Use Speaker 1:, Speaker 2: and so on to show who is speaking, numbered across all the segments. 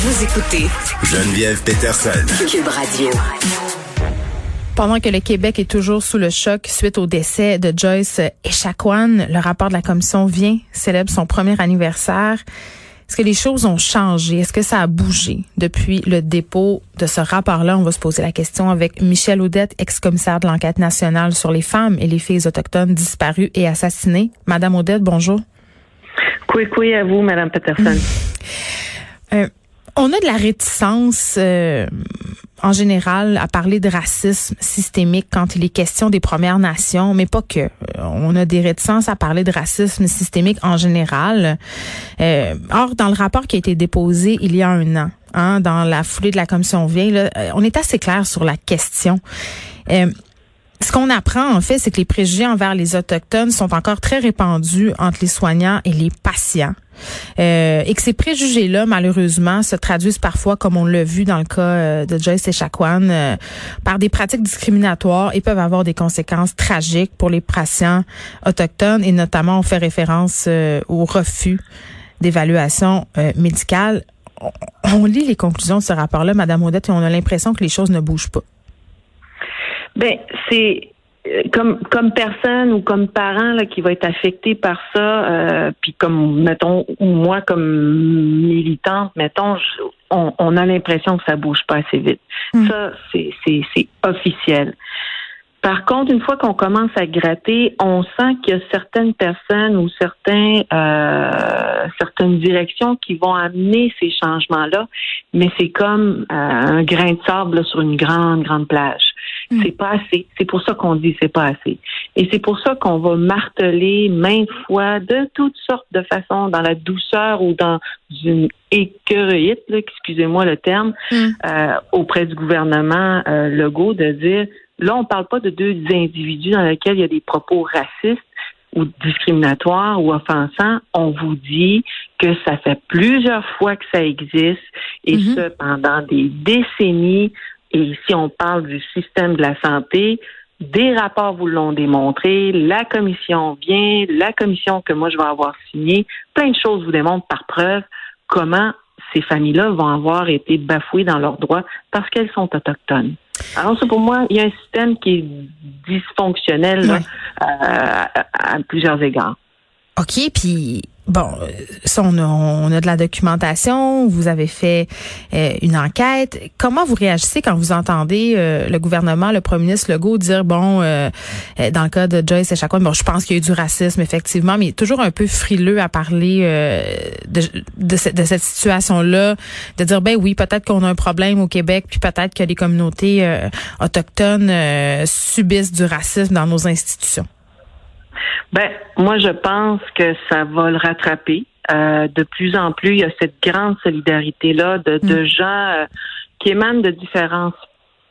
Speaker 1: Vous écoutez
Speaker 2: Geneviève Peterson.
Speaker 1: Cube Radio.
Speaker 3: Pendant que le Québec est toujours sous le choc suite au décès de Joyce Echaquan, le rapport de la commission vient, célèbre son premier anniversaire. Est-ce que les choses ont changé? Est-ce que ça a bougé depuis le dépôt de ce rapport-là? On va se poser la question avec Michel Audette, ex-commissaire de l'enquête nationale sur les femmes et les filles autochtones disparues et assassinées. Madame Audette, bonjour.
Speaker 4: Oui, à vous, Madame Peterson.
Speaker 3: Euh, on a de la réticence euh, en général à parler de racisme systémique quand il est question des Premières Nations, mais pas que. Euh, on a des réticences à parler de racisme systémique en général. Euh, or, dans le rapport qui a été déposé il y a un an, hein, dans la foulée de la commission vieille, on est assez clair sur la question. Ce qu'on apprend, en fait, c'est que les préjugés envers les Autochtones sont encore très répandus entre les soignants et les patients. Euh, et que ces préjugés-là, malheureusement, se traduisent parfois, comme on l'a vu dans le cas euh, de Joyce Echaquan, euh, par des pratiques discriminatoires et peuvent avoir des conséquences tragiques pour les patients autochtones et notamment on fait référence au refus d'évaluation médicale. On, on lit les conclusions de ce rapport-là, Madame Odette, et on a l'impression que les choses ne bougent pas.
Speaker 4: Ben, c'est euh, comme comme personne ou comme parent là, qui va être affecté par ça, euh, puis comme mettons ou moi comme militante, mettons, on, on, a l'impression que ça bouge pas assez vite. Hmm. Ça, c'est c'est officiel. Par contre, une fois qu'on commence à gratter, on sent qu'il y a certaines personnes ou certains euh, certaines directions qui vont amener ces changements-là, mais c'est comme euh, un grain de sable sur une grande grande plage. Hmm. C'est pas assez. C'est pour ça qu'on dit c'est pas assez. Et c'est pour ça qu'on va marteler maintes fois de toutes sortes de façons, dans la douceur ou dans une écœurite, excusez-moi le terme, hmm. euh, auprès du gouvernement euh, Legault de dire là, on parle pas de deux individus dans lesquels il y a des propos racistes ou discriminatoires ou offensants, on vous dit que ça fait plusieurs fois que ça existe et hmm. ce pendant des décennies et si on parle du système de la santé, des rapports vous l'ont démontré, la commission vient, la commission que moi je vais avoir signée, plein de choses vous démontrent par preuve comment ces familles-là vont avoir été bafouées dans leurs droits parce qu'elles sont autochtones. Alors, pour moi, il y a un système qui est dysfonctionnel euh, à plusieurs égards.
Speaker 3: OK, puis bon, ça, on a, on a de la documentation, vous avez fait euh, une enquête. Comment vous réagissez quand vous entendez euh, le gouvernement, le premier ministre Legault dire, bon, euh, dans le cas de Joyce et Chacun, bon, je pense qu'il y a eu du racisme, effectivement, mais il est toujours un peu frileux à parler de, de, cette situation-là, de dire, ben oui, peut-être qu'on a un problème au Québec, puis peut-être que les communautés autochtones subissent du racisme dans nos institutions.
Speaker 4: Ben, moi, je pense que ça va le rattraper. Euh, de plus en plus, il y a cette grande solidarité-là de, de mm. gens euh, qui émanent de différentes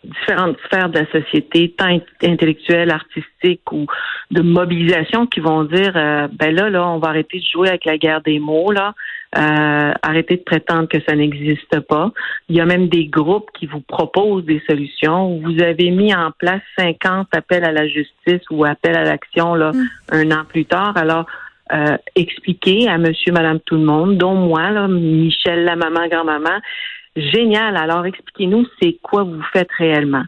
Speaker 4: différentes sphères de la société, tant intellectuelle, artistique ou de mobilisation, qui vont dire euh, ben là, là, on va arrêter de jouer avec la guerre des mots, là, euh, arrêter de prétendre que ça n'existe pas. Il y a même des groupes qui vous proposent des solutions. Vous avez mis en place 50 appels à la justice ou appels à l'action là mm. un an plus tard. Alors euh, expliquer à monsieur, madame, tout le monde, dont moi, là, Michel, la maman, grand-maman, Génial. Alors, expliquez-nous, c'est quoi vous faites réellement?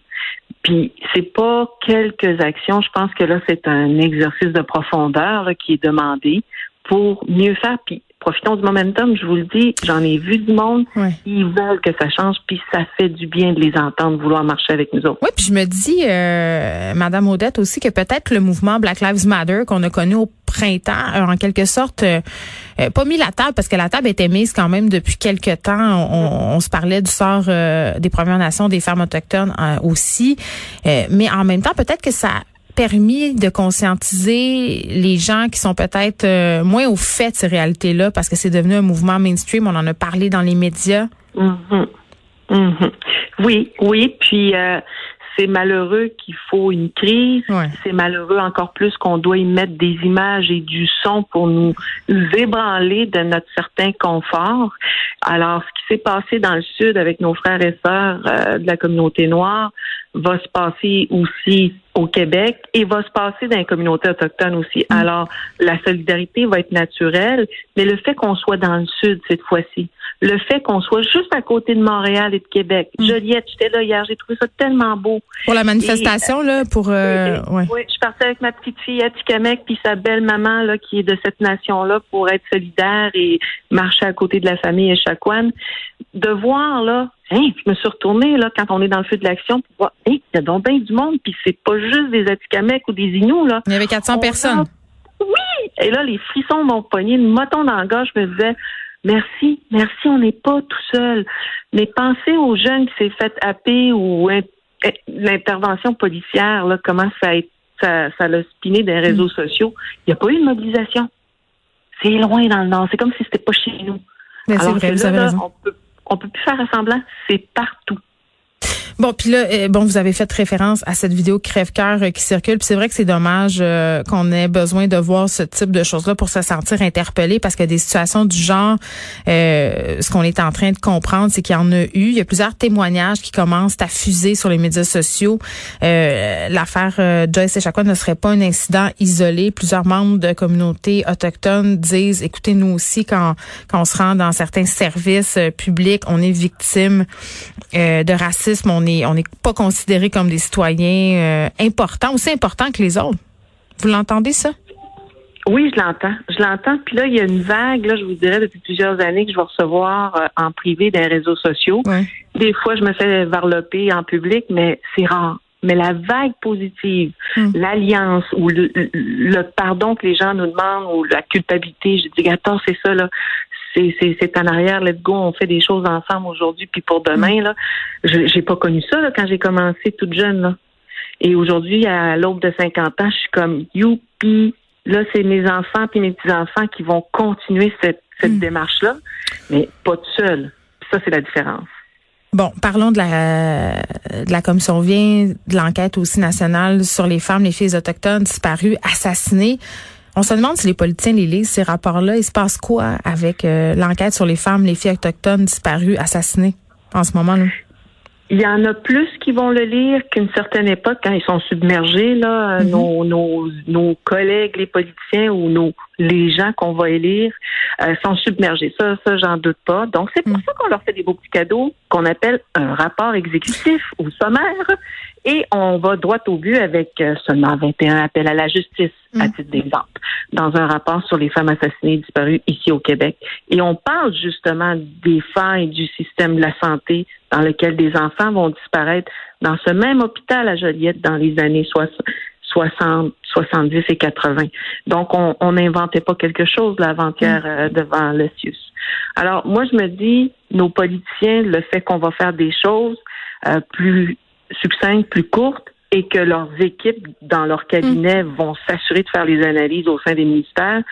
Speaker 4: Puis, c'est pas quelques actions. Je pense que là, c'est un exercice de profondeur qui est demandé pour mieux faire. Puis, profitons du momentum, je vous le dis, j'en ai vu du monde. Ils veulent que ça change, puis ça fait du bien de les entendre vouloir marcher avec nous autres.
Speaker 3: Oui, puis je me dis, euh, Madame Odette aussi, que peut-être le mouvement Black Lives Matter qu'on a connu au printemps, en quelque sorte, euh, euh, pas mis la table parce que la table était mise quand même depuis quelques temps. On, se parlait du sort des Premières Nations, des femmes autochtones aussi, mais en même temps, peut-être que ça permis de conscientiser les gens qui sont peut-être euh, moins au fait de ces réalités-là parce que c'est devenu un mouvement mainstream. On en a parlé dans les médias.
Speaker 4: Mm-hmm. Mm-hmm. Oui, oui. Puis euh, c'est malheureux qu'il faut une crise. C'est malheureux encore plus qu'on doit y mettre des images et du son pour nous ébranler de notre certain confort. Alors, ce qui s'est passé dans le Sud avec nos frères et sœurs euh, de la communauté noire, va se passer aussi au Québec et va se passer dans les communautés autochtones aussi. Mm. Alors, la solidarité va être naturelle, mais le fait qu'on soit dans le sud cette fois-ci, le fait qu'on soit juste à côté de Montréal et de Québec. Mm. Joliette, j'étais là hier, j'ai trouvé ça tellement beau.
Speaker 3: Pour la manifestation, là, pour... Euh,
Speaker 4: oui, je partais avec ma petite fille à Tikamek puis sa belle-maman, là, qui est de cette nation-là, pour être solidaire et marcher à côté de la famille Echaquan. De voir, là, Hein, je me suis retournée là quand on est dans le feu de l'action pour voir, hein, il y a donc bien du monde, puis c'est pas juste des Atikamekw ou des Inuits là.
Speaker 3: Il y avait 400 personnes.
Speaker 4: Oui, et là les frissons m'ont pogné, le moton dans le gorge, je me disais merci, merci, on n'est pas tout seul. Mais pensez aux jeunes qui s'est fait happer ou eh, l'intervention policière là, comment ça a ça, spiné des réseaux mm. sociaux. Il n'y a pas eu de mobilisation. C'est loin dans le nord. C'est comme si c'était pas chez nous.
Speaker 3: Mais vrai.
Speaker 4: On peut on peut plus faire semblant, c'est partout.
Speaker 3: Bon, puis là, euh, bon, vous avez fait référence à cette vidéo crève-cœur euh, qui circule. Puis c'est vrai que c'est dommage euh, qu'on ait besoin de voir ce type de choses-là pour se sentir interpellé, parce que des situations du genre, ce qu'on est en train de comprendre, c'est qu'il y en a eu. Il y a plusieurs témoignages qui commencent à fuser sur les médias sociaux. L'affaire Joyce Echaquan ne serait pas un incident isolé. Plusieurs membres de communautés autochtones disent, écoutez, nous aussi, quand, quand on se rend dans certains services publics, on est victime de racisme, on n'est pas considéré comme des citoyens euh, importants, aussi importants que les autres. Vous l'entendez ça?
Speaker 4: Oui, je l'entends. Je l'entends. Puis là, il y a une vague, là, je vous dirais, depuis plusieurs années que je vais recevoir euh, en privé des réseaux sociaux. Des fois, je me fais varloper en public, mais c'est rare. Mais la vague positive, hmm. l'alliance ou le, pardon que les gens nous demandent ou la culpabilité, je dis, attends, c'est ça, là c'est en arrière, let's go, on fait des choses ensemble aujourd'hui, puis pour demain, là. J'ai pas connu ça là, quand j'ai commencé toute jeune. Là. Et aujourd'hui, à l'aube de 50 ans, je suis comme youpi. Là, c'est mes enfants puis mes petits-enfants qui vont continuer cette, cette hmm. démarche-là, mais pas tout seul. Ça, c'est la différence.
Speaker 3: Bon, parlons de la, de la commission vient de l'enquête aussi nationale sur les femmes, les filles autochtones disparues, assassinées. On se demande si les politiciens les lisent, ces rapports-là. Il se passe quoi avec euh, l'enquête sur les femmes, les filles autochtones disparues, assassinées en ce moment-là?
Speaker 4: Il y en a plus qui vont le lire qu'une certaine époque quand ils sont submergés là, mm-hmm. nos, nos, nos, collègues les politiciens ou nos les gens qu'on va élire euh, sont submergés. Ça, ça j'en doute pas. Donc c'est pour mm. ça qu'on leur fait des beaux petits cadeaux qu'on appelle un rapport exécutif ou sommaire et on va droit au but avec euh, seulement 21 appels à la justice, à mm. titre d'exemple, dans un rapport sur les femmes assassinées disparues ici au Québec. Et on parle justement des failles du système de la santé dans lequel des enfants vont disparaître dans ce même hôpital à Joliette dans les années 60, 70 et 80. Donc, on n'inventait pas quelque chose l'avant-hier mm. euh, devant le CIUS. Alors, moi, je me dis, nos politiciens, le fait qu'on va faire des choses euh, plus succinctes, plus courtes, et que leurs équipes dans leur cabinet mm. vont s'assurer de faire les analyses au sein des ministères,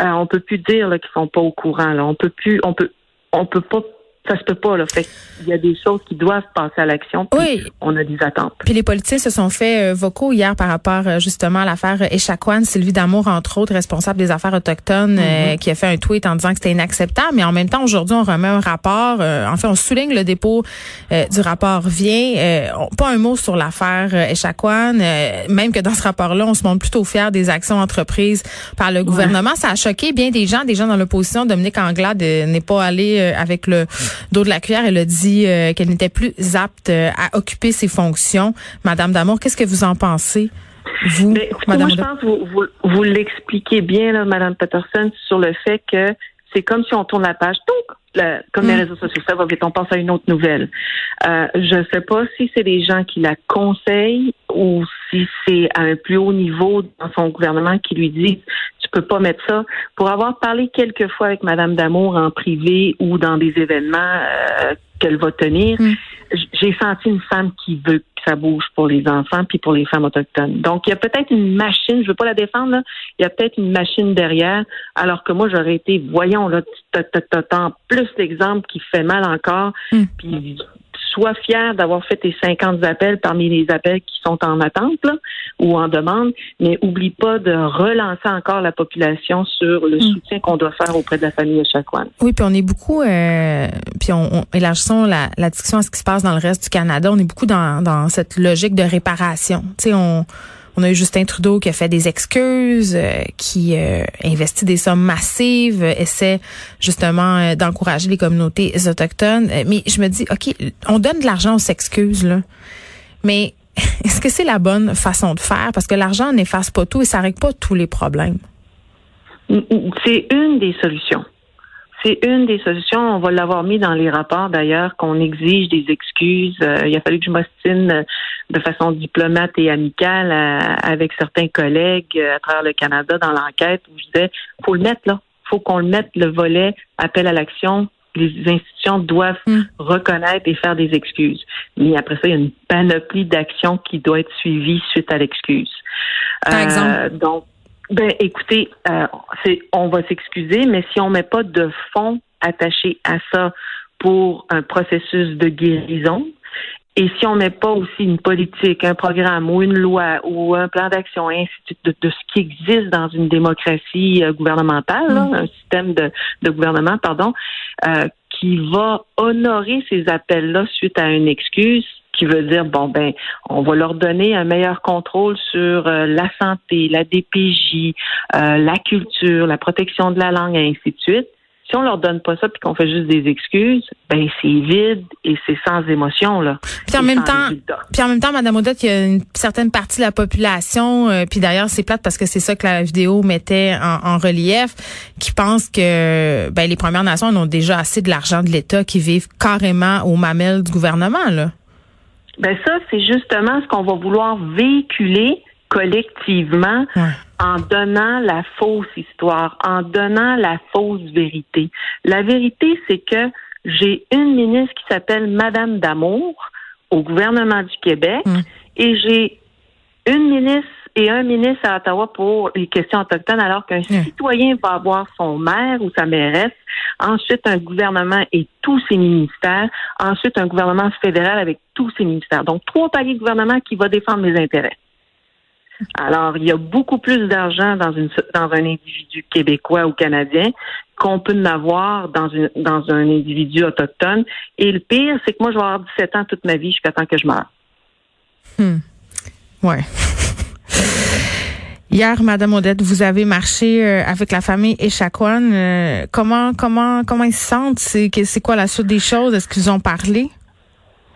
Speaker 4: euh, on peut plus dire qu'ils sont pas au courant. Là. On peut plus, on peut, on peut pas ça se peut pas là. Fait il y a des choses qui doivent passer à l'action. Oui. On a des attentes.
Speaker 3: Puis les politiciens se sont fait euh, vocaux hier par rapport euh, justement à l'affaire Echaquan, Sylvie Damour entre autres, responsable des affaires autochtones, euh, mm-hmm. qui a fait un tweet en disant que c'était inacceptable. Mais en même temps, aujourd'hui, on remet un rapport. en fait, on souligne le dépôt du rapport vient. pas un mot sur l'affaire Echaquan, même que dans ce rapport-là, on se montre plutôt fier des actions entreprises par le gouvernement. Ça a choqué bien des gens, des gens dans l'opposition. Dominique Anglade n'est pas allé avec le d'eau de la cuillère. Elle a dit euh, qu'elle n'était plus apte euh, à occuper ses fonctions. Madame Damour, qu'est-ce que vous en pensez? Vous,
Speaker 4: Mais, Madame moi, je pense que vous, vous, l'expliquez bien, là, Madame Patterson, sur le fait que c'est comme si on tourne la page. Donc, comme les mm. réseaux sociaux, ça va vite, on pense à une autre nouvelle. Euh, je ne sais pas si c'est des gens qui la conseillent ou si c'est à un plus haut niveau dans son gouvernement qui lui dit peux pas mettre ça. Pour avoir parlé quelques fois avec Madame Damour en privé ou dans des événements euh, qu'elle va tenir, mm. j'ai senti une femme qui veut que ça bouge pour les enfants puis pour les femmes autochtones. Donc il y a peut-être une machine, je veux pas la défendre là, il y a peut-être une machine derrière, alors que moi j'aurais été, voyons là, tant plus l'exemple qui fait mal encore, mm. puis sois fier d'avoir fait tes 50 appels parmi les appels qui sont en attente ou en demande, mais oublie pas de relancer encore la population sur le mm. soutien qu'on doit faire auprès de la famille de Chakwan.
Speaker 3: Oui, puis on est beaucoup, euh, puis on, on élargissons la, la, discussion à ce qui se passe dans le reste du Canada. On est beaucoup dans, dans cette logique de réparation. Tu sais, on on a eu Justin Trudeau qui a fait des excuses, euh, qui euh, investit des sommes massives, essaie justement d'encourager les communautés autochtones. mais je me dis, OK, on donne de l'argent aux excuses, là. Mais est-ce que c'est la bonne façon de faire? Parce que l'argent n'efface pas tout et ça règle pas tous les problèmes.
Speaker 4: C'est une des solutions. C'est une des solutions. On va l'avoir mis dans les rapports d'ailleurs qu'on exige des excuses. Euh, il a fallu que je m'ostine euh, de façon diplomate et amicale euh, avec certains collègues à travers le Canada dans l'enquête où je disais faut le mettre là. Faut qu'on le mette le volet appel à l'action les institutions doivent hmm. reconnaître et faire des excuses. Mais après ça, il y a une panoplie d'actions qui doit être suivie suite à l'excuse.
Speaker 3: Par exemple?
Speaker 4: Donc, ben, écoutez, euh, c'est, on va s'excuser, mais si on met pas de fonds attachés à ça pour un processus de guérison, et si on met pas aussi une politique, un programme ou une loi ou un plan d'action, ainsi de, de, ce qui existe dans une démocratie euh, gouvernementale, mm. un système de, de gouvernement, pardon, euh, qui va honorer ces appels-là suite à une excuse, qui veut dire bon ben on va leur donner un meilleur contrôle sur euh, la santé, la DPJ, euh, la culture, la protection de la langue et ainsi de suite. Si on leur donne pas ça puis qu'on fait juste des excuses, ben c'est vide et c'est sans émotion là.
Speaker 3: Puis en même temps, puis en même temps, Madame Odette, il y a une certaine partie de la population, euh, puis d'ailleurs c'est plate parce que c'est ça que la vidéo mettait en, relief, qui pense que ben les Premières Nations ont déjà assez de l'argent de l'État, qui vivent carrément aux mamelles du gouvernement là.
Speaker 4: Ben ça, c'est justement ce qu'on va vouloir véhiculer collectivement en donnant la fausse histoire, en donnant la fausse vérité. La vérité, c'est que j'ai une ministre qui s'appelle Madame Damour au gouvernement du Québec mm. et j'ai une ministre et un ministre à Ottawa pour les questions autochtones, alors qu'un citoyen va avoir son maire ou sa mairesse, ensuite un gouvernement et tous ses ministères, ensuite un gouvernement fédéral avec tous ses ministères. Donc, trois paliers de gouvernement qui va défendre les intérêts. Alors, il y a beaucoup plus d'argent dans, une, dans un individu québécois ou canadien qu'on peut en avoir dans, une, dans un individu autochtone. Et le pire, c'est que moi, je vais avoir 17 ans toute ma vie jusqu'à temps que je meure.
Speaker 3: Hmm. Ouais. Hier, Madame Odette, vous avez marché euh, avec la famille Echaquan. Euh, comment, comment, comment ils se sentent? C'est, c'est quoi la suite des choses? Est-ce qu'ils ont parlé?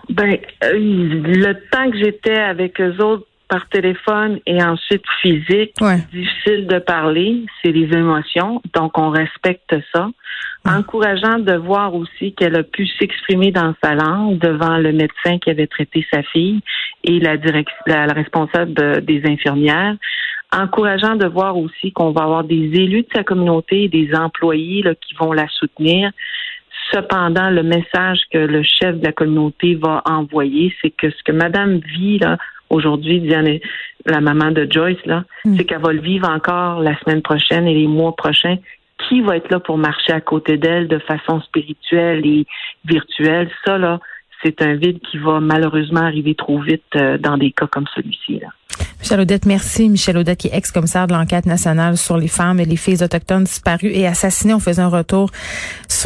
Speaker 4: Ben, euh, le temps que j'étais avec eux autres par téléphone et ensuite physique, difficile de parler, c'est les émotions, donc on respecte ça. Encourageant de voir aussi qu'elle a pu s'exprimer dans sa langue devant le médecin qui avait traité sa fille et la, la responsable des infirmières encourageant de voir aussi qu'on va avoir des élus de sa communauté et des employés là, qui vont la soutenir. Cependant, le message que le chef de la communauté va envoyer, c'est que ce que Madame vit là aujourd'hui, Diane, la maman de Joyce là, mm. c'est qu'elle va le vivre encore la semaine prochaine et les mois prochains. Qui va être là pour marcher à côté d'elle de façon spirituelle et virtuelle? Ça là, c'est un vide qui va malheureusement arriver trop vite euh, dans des cas comme celui-ci.
Speaker 3: Michel Audette, merci. Michel Audette, qui est ex-commissaire de l'enquête nationale sur les femmes et les filles autochtones disparues et assassinées. On faisait un retour sur